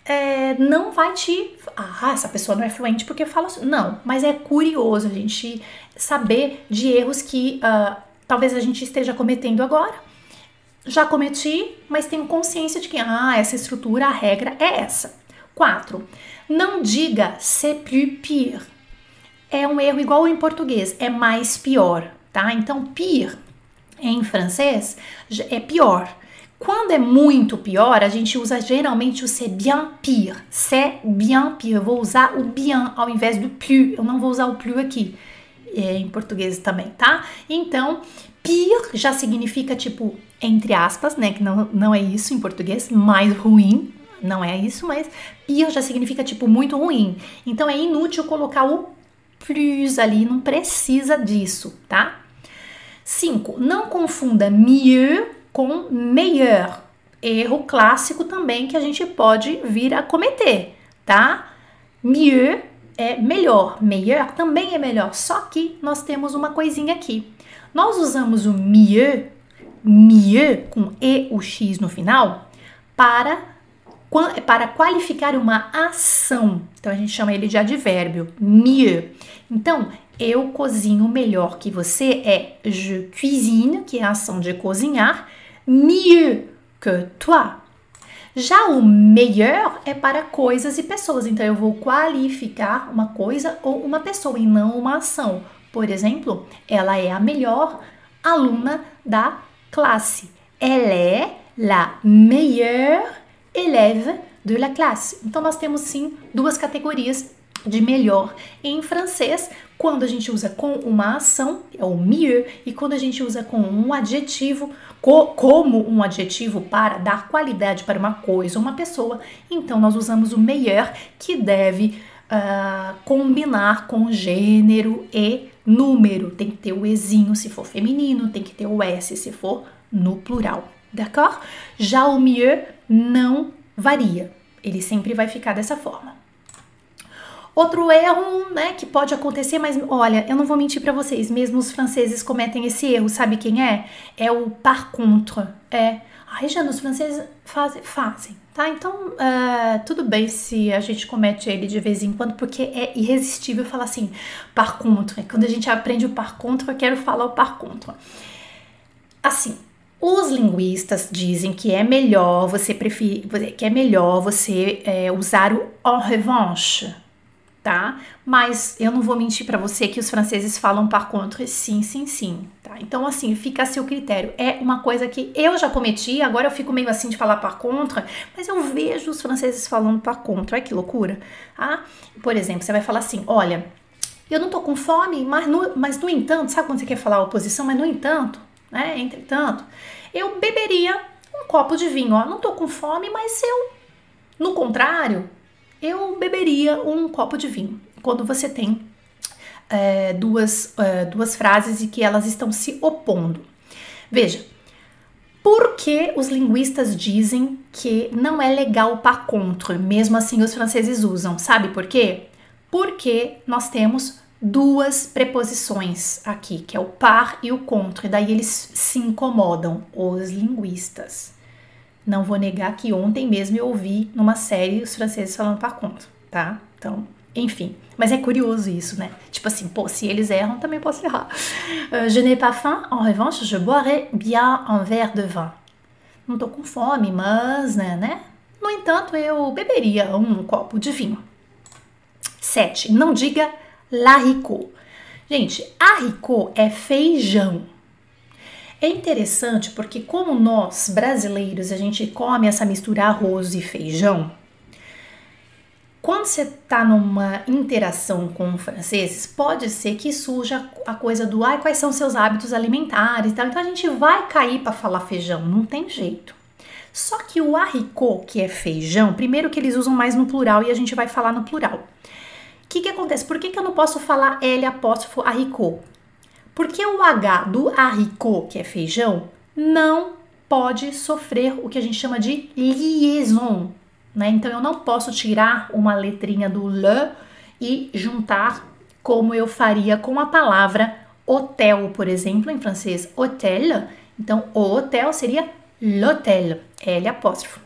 é, não vai te. Ah, essa pessoa não é fluente porque fala. Não, mas é curioso a gente saber de erros que uh, talvez a gente esteja cometendo agora. Já cometi, mas tenho consciência de que, ah, essa estrutura, a regra é essa. 4. Não diga c'est plus pire. É um erro igual em português, é mais pior, tá? Então, pire em francês é pior. Quando é muito pior, a gente usa geralmente o c'est bien pire. C'est bien pire. Eu vou usar o bien ao invés do plus. Eu não vou usar o plus aqui. É, em português também, tá? Então, pire já significa tipo, entre aspas, né? Que não, não é isso em português, mais ruim. Não é isso, mas pire já significa tipo muito ruim. Então é inútil colocar o plus ali, não precisa disso, tá? 5. Não confunda mieux com meilleur. Erro clássico também que a gente pode vir a cometer, tá? Mieux é melhor, meilleur também é melhor, só que nós temos uma coisinha aqui. Nós usamos o mieux, mieux com e o x no final, para para qualificar uma ação. Então a gente chama ele de advérbio, mieux. Então, eu cozinho melhor que você é je cuisine, que é a ação de cozinhar, mieux que toi. Já o meilleur é para coisas e pessoas, então eu vou qualificar uma coisa ou uma pessoa e não uma ação. Por exemplo, ela é a melhor aluna da classe. Elle est la meilleure élève de la classe. Então nós temos sim duas categorias de melhor. Em francês, quando a gente usa com uma ação, é o mieux, e quando a gente usa com um adjetivo, co como um adjetivo para dar qualidade para uma coisa ou uma pessoa, então nós usamos o meilleur, que deve uh, combinar com gênero e número. Tem que ter o ezinho se for feminino, tem que ter o s se for no plural, d'accord? Já o mieux não varia, ele sempre vai ficar dessa forma. Outro erro, né, que pode acontecer, mas olha, eu não vou mentir para vocês, mesmo os franceses cometem esse erro, sabe quem é? É o par contre. É. Ai, já os franceses fazem, fazem, tá? Então, uh, tudo bem se a gente comete ele de vez em quando, porque é irresistível falar assim, par contre. Quando a gente aprende o par contre, eu quero falar o par contre. Assim, os linguistas dizem que é melhor você preferir, que é melhor você é, usar o en revanche, tá? Mas eu não vou mentir para você que os franceses falam par contre sim, sim, sim, tá? Então assim, fica a seu critério. É uma coisa que eu já cometi, agora eu fico meio assim de falar par contre, mas eu vejo os franceses falando par contre. Olha que loucura. Ah, por exemplo, você vai falar assim: "Olha, eu não tô com fome, mas no, mas no entanto, sabe quando você quer falar oposição, mas no entanto, né? Entretanto, eu beberia um copo de vinho, ó, não tô com fome, mas eu no contrário, eu beberia um copo de vinho. Quando você tem é, duas, é, duas frases e que elas estão se opondo. Veja, por que os linguistas dizem que não é legal par contre? Mesmo assim, os franceses usam. Sabe por quê? Porque nós temos duas preposições aqui, que é o par e o contre. Daí eles se incomodam, os linguistas. Não vou negar que ontem mesmo eu ouvi numa série os franceses falando par contre, tá? Então, enfim. Mas é curioso isso, né? Tipo assim, pô, se eles erram, também posso errar. Uh, je n'ai pas faim, en revanche, je boirai bien un verre de vin. Não tô com fome, mas, né, né? No entanto, eu beberia um copo de vinho. 7. Não diga laricot. Gente, haricot é feijão. É interessante porque como nós brasileiros a gente come essa mistura arroz e feijão, quando você está numa interação com franceses, pode ser que surja a coisa do ai, quais são seus hábitos alimentares e tal. Então a gente vai cair para falar feijão, não tem jeito. Só que o haricot, que é feijão, primeiro que eles usam mais no plural e a gente vai falar no plural. Que, que acontece? Por que, que eu não posso falar L apóstrofo haricot? Porque o H do haricot, que é feijão, não pode sofrer o que a gente chama de liaison, né? Então eu não posso tirar uma letrinha do le e juntar como eu faria com a palavra hotel, por exemplo, em francês, hotel. Então o hotel seria l'hôtel, L apóstrofo.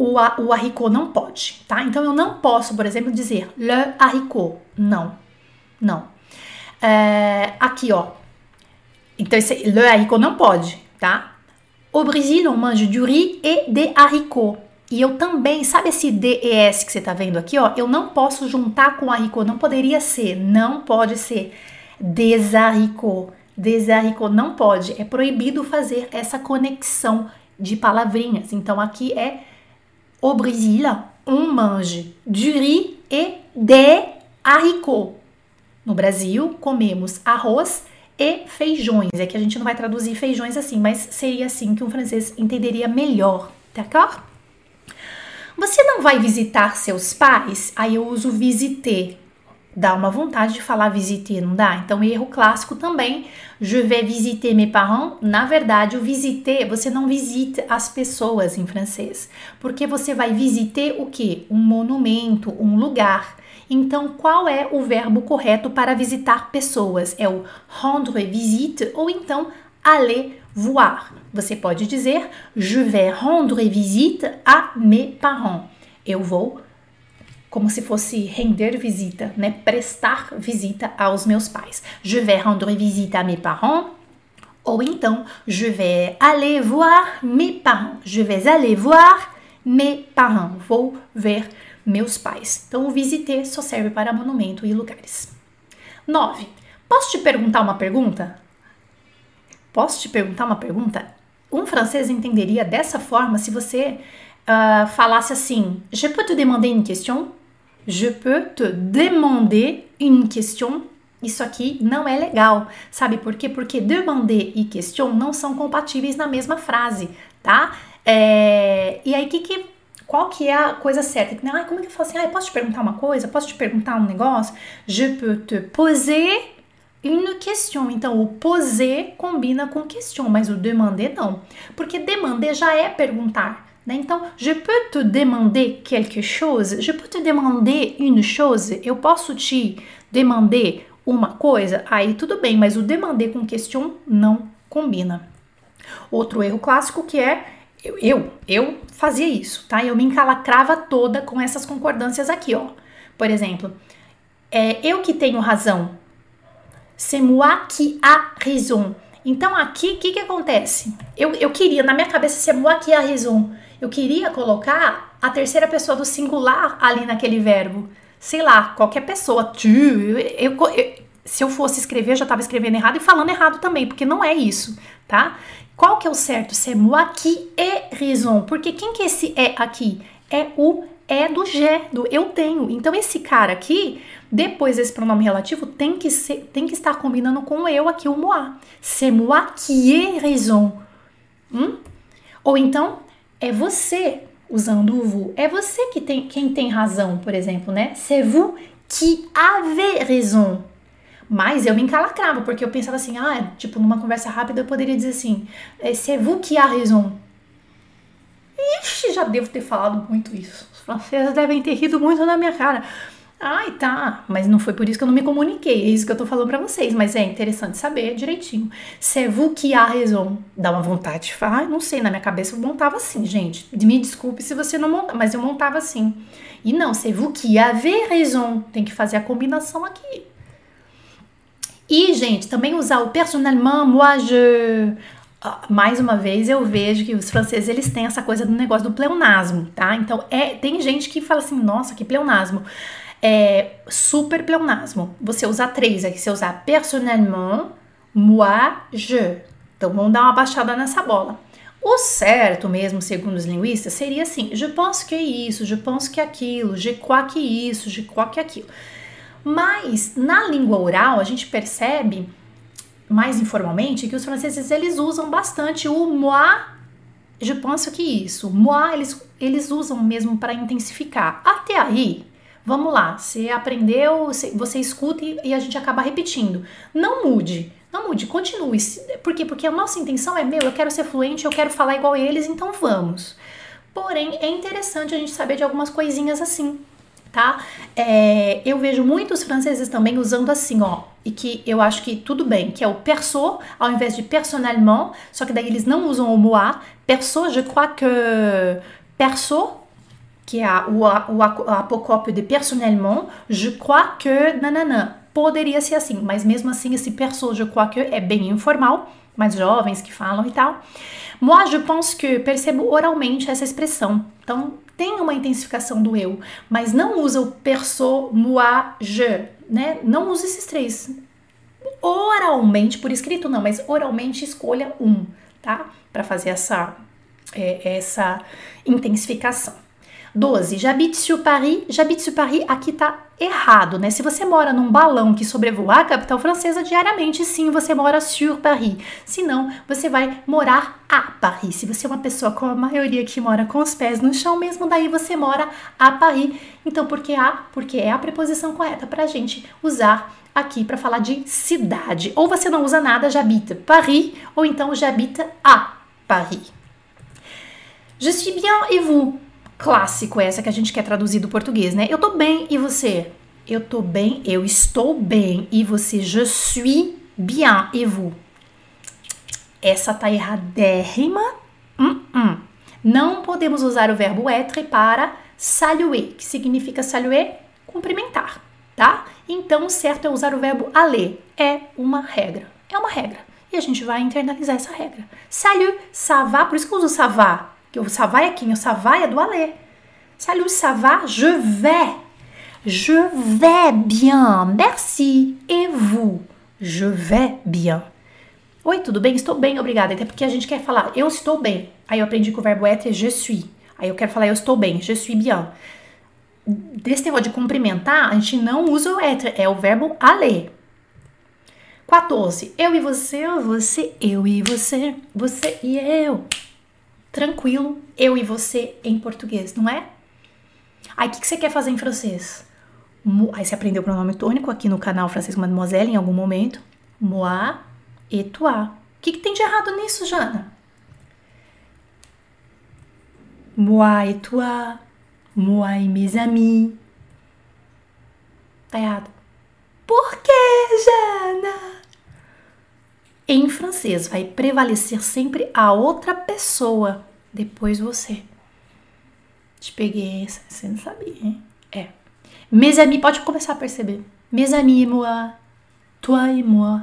O, o haricot não pode, tá? Então eu não posso, por exemplo, dizer le haricot. Não, não. É, aqui, ó. Então, esse le haricot não pode, tá? Au Brésil, on mange du riz et des haricots. E eu também, sabe esse DES que você tá vendo aqui, ó? Eu não posso juntar com haricot, não poderia ser, não pode ser. Des haricots, des haricots, não pode. É proibido fazer essa conexão de palavrinhas. Então aqui é au Brésil, on mange du riz et des haricots. No Brasil, comemos arroz e feijões. É que a gente não vai traduzir feijões assim, mas seria assim que um francês entenderia melhor, d'accord? Você não vai visitar seus pais? Aí eu uso visiter. Dá uma vontade de falar visiter, não dá? Então, erro clássico também. Je vais visiter mes parents. Na verdade, o visiter, você não visita as pessoas em francês. Porque você vai visiter o quê? Um monumento, um lugar. Então, qual é o verbo correto para visitar pessoas? É o rendre visite ou então aller voir. Você pode dizer je vais rendre visite à mes parents. Eu vou como se fosse render visita, né? Prestar visita aos meus pais. Je vais rendre visite à mes parents. Ou então, je vais aller voir mes parents. Je vais aller voir mes parents. Vou ver meus pais. Então, o visiter só serve para monumento e lugares. 9. Posso te perguntar uma pergunta? Posso te perguntar uma pergunta? Um francês entenderia dessa forma se você uh, falasse assim: Je peux te demander une question? Je peux te demander une question? Isso aqui não é legal. Sabe por quê? Porque demander e question não são compatíveis na mesma frase, tá? É, e aí, que, que qual que é a coisa certa? Ah, como é que eu falo assim? Ah, posso te perguntar uma coisa? Posso te perguntar um negócio? Je peux te poser une question. Então, o poser combina com question, mas o demander não. Porque demander já é perguntar. Então, je peux te demander quelque chose? Je peux te demander une chose? Eu posso te demander uma coisa? Aí tudo bem, mas o demander com question não combina. Outro erro clássico que é eu, eu, eu fazia isso, tá? Eu me encalacrava toda com essas concordâncias aqui, ó. Por exemplo, é eu que tenho razão. C'est moi qui a raison. Então aqui, o que que acontece? Eu, eu queria, na minha cabeça, c'est moi qui a raison. Eu queria colocar a terceira pessoa do singular ali naquele verbo. Sei lá, qualquer pessoa. Tu, eu, eu, eu se eu fosse escrever, eu já estava escrevendo errado e falando errado também, porque não é isso, tá? Qual que é o certo? C'est moi qui ai raison. Porque quem que é esse é aqui? É o é do G, do eu tenho. Então esse cara aqui, depois desse pronome relativo, tem que ser, tem que estar combinando com o eu aqui, o moi. C'est moi qui ai raison. Hum? Ou então é você usando o vous. É você que tem quem tem razão, por exemplo, né? C'est vous qui avez raison. Mas eu me encalacrava, porque eu pensava assim, ah, tipo, numa conversa rápida eu poderia dizer assim, é, c'est vous qui a raison. Ixi, já devo ter falado muito isso. Os franceses devem ter rido muito na minha cara. Ai, tá, mas não foi por isso que eu não me comuniquei, é isso que eu tô falando para vocês, mas é interessante saber direitinho. C'est vous qui a raison. Dá uma vontade de falar, não sei, na minha cabeça eu montava assim, gente. Me desculpe se você não monta, mas eu montava assim. E não, c'est vous qui avez raison. Tem que fazer a combinação aqui. E, gente, também usar o personnellement, moi je. Ah, mais uma vez eu vejo que os franceses eles têm essa coisa do negócio do pleonasmo, tá? Então é tem gente que fala assim, nossa, que pleonasmo. É super pleonasmo. Você usar três aqui, você usar personnellement, moi, je. Então vamos dar uma baixada nessa bola. O certo mesmo, segundo os linguistas, seria assim: je pense que isso, je pense que aquilo, je crois que isso, je crois que aquilo. Mas na língua oral a gente percebe mais informalmente que os franceses eles usam bastante o moi. Je pense que isso, moi eles, eles usam mesmo para intensificar. Até aí, vamos lá, você aprendeu, você escuta e a gente acaba repetindo. Não mude, não mude, continue. Por quê? Porque a nossa intenção é, meu, eu quero ser fluente, eu quero falar igual eles, então vamos. Porém, é interessante a gente saber de algumas coisinhas assim tá? É, eu vejo muitos franceses também usando assim, ó, e que eu acho que tudo bem, que é o perso ao invés de personnellement, só que daí eles não usam o moi. Perso, je crois que perso, que é o, o, apocópio de personnellement, je crois que nanana. Poderia ser assim, mas mesmo assim esse perso, je crois que é bem informal, mais jovens que falam e tal. Moi, je pense que percebo oralmente essa expressão. Então, tem uma intensificação do eu, mas não usa o perso, moi, je, né? Não usa esses três. Oralmente, por escrito não, mas oralmente escolha um, tá? Para fazer essa é, essa intensificação. 12. J'habite sur Paris. J'habite sur Paris aqui tá errado, né? Se você mora num balão que sobrevoar a capital francesa diariamente, sim, você mora sur Paris. Se não, você vai morar a Paris. Se você é uma pessoa como a maioria que mora com os pés no chão mesmo, daí você mora a Paris. Então, por que a? Porque é a preposição correta pra gente usar aqui para falar de cidade. Ou você não usa nada, j'habite Paris, ou então j'habite à Paris. Je suis bien et vous? Clássico essa que a gente quer traduzir do português, né? Eu tô bem e você? Eu tô bem, eu estou bem e você? Je suis bien et vous? Essa tá erradérrima. Uh -uh. Não podemos usar o verbo être para saluer, que significa saluer cumprimentar, tá? Então, o certo é usar o verbo aller. É uma regra. É uma regra. E a gente vai internalizar essa regra. Salut, ça va, por isso que eu uso ça va o ça va é quem? O ça va é do aller. Salut, ça va? Je vais. Je vais bien. Merci. Et vous? Je vais bien. Oi, tudo bem? Estou bem, obrigada. Até porque a gente quer falar eu estou bem. Aí eu aprendi que o verbo être é je suis. Aí eu quero falar eu estou bem, je suis bien. Desse negócio de cumprimentar, a gente não usa o être, é o verbo aller. 14. Eu e você, você, eu e você, você e eu tranquilo, eu e você em português, não é? Aí o que, que, você quer fazer em francês? Aí você aprendeu o pronome tônico aqui no canal Francês Mademoiselle em algum momento. Moi et toi. O que, que tem de errado nisso, Jana? Moi et toi. Moi et mes amis. Tá errado. Por que, Jana? Em francês, vai prevalecer sempre a outra pessoa, depois você. Te peguei, você não sabia, hein? É. Mes amis, pode começar a perceber. Mes amis et moi, toi et moi,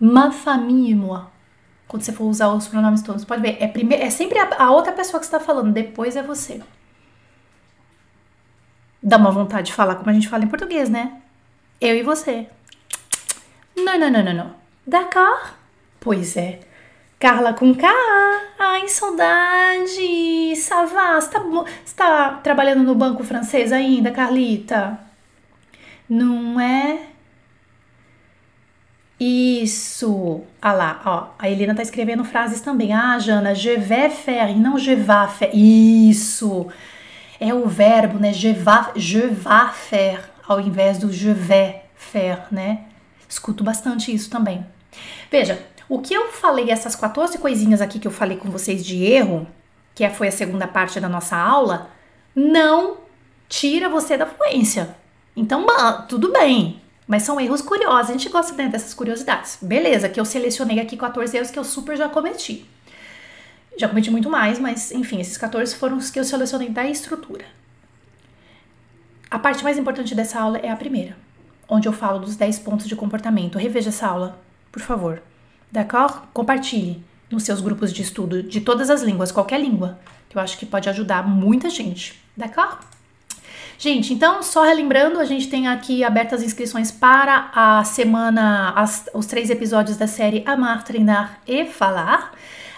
ma famille et moi. Quando você for usar os pronomes todos, pode ver. É, é sempre a, a outra pessoa que está falando, depois é você. Dá uma vontade de falar como a gente fala em português, né? Eu e você. Não, não, não, não, não. D'accord? Pois é. Carla com K. Ai, saudade. Você tá, você tá trabalhando no banco francês ainda, Carlita? Não é? Isso. Ah lá, ó. A Helena tá escrevendo frases também. Ah, Jana, je vais faire e não je vais faire. Isso. É o verbo, né? Je vais, je vais faire ao invés do je vais faire, né? Escuto bastante isso também. Veja, o que eu falei, essas 14 coisinhas aqui que eu falei com vocês de erro, que foi a segunda parte da nossa aula, não tira você da fluência. Então, tudo bem, mas são erros curiosos. A gente gosta né, dessas curiosidades. Beleza, que eu selecionei aqui 14 erros que eu super já cometi. Já cometi muito mais, mas enfim, esses 14 foram os que eu selecionei da estrutura. A parte mais importante dessa aula é a primeira, onde eu falo dos 10 pontos de comportamento. Reveja essa aula, por favor. D'accord? Compartilhe nos seus grupos de estudo de todas as línguas, qualquer língua, que eu acho que pode ajudar muita gente. D'accord? Gente, então, só relembrando, a gente tem aqui abertas inscrições para a semana, as, os três episódios da série Amar, Treinar e Falar.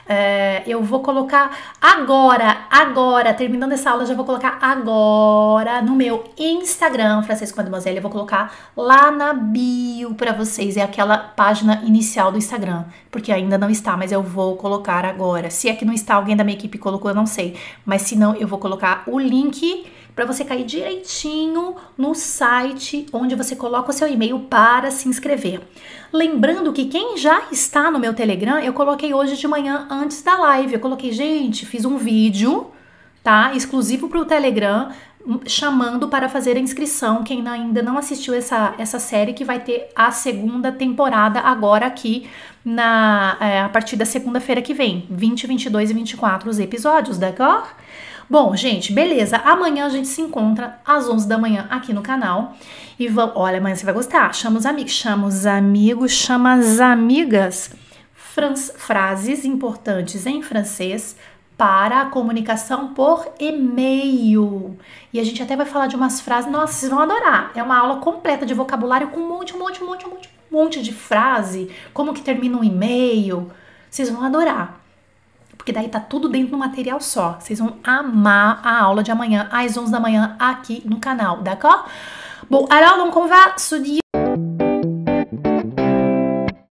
É, eu vou colocar agora, agora, terminando essa aula, já vou colocar agora no meu Instagram, Francisco Mademoiselle. Eu vou colocar lá na bio para vocês. É aquela página inicial do Instagram, porque ainda não está, mas eu vou colocar agora. Se é que não está, alguém da minha equipe colocou, eu não sei. Mas se não, eu vou colocar o link para você cair direitinho no site onde você coloca o seu e-mail para se inscrever. Lembrando que quem já está no meu Telegram, eu coloquei hoje de manhã antes da live. Eu coloquei, gente, fiz um vídeo, tá? Exclusivo para o Telegram, hum, chamando para fazer a inscrição. Quem ainda não assistiu essa, essa série, que vai ter a segunda temporada agora aqui na é, a partir da segunda-feira que vem, 20, 22 e 24 os episódios, d'accord? Bom, gente, beleza. Amanhã a gente se encontra às 11 da manhã aqui no canal. E vamos, olha, amanhã você vai gostar. Chama os amigos, chama os amigos, chama as amigas. frases importantes em francês para a comunicação por e-mail. E a gente até vai falar de umas frases, nossa, vocês vão adorar. É uma aula completa de vocabulário com um monte, um monte, um monte, um monte, um monte de frase, como que termina um e-mail. Vocês vão adorar Porque daí tá tudo dentro do material só. Vocês vão amar a aula de amanhã às 11 da manhã aqui no canal, d'accord Bon, alors donc on va se dire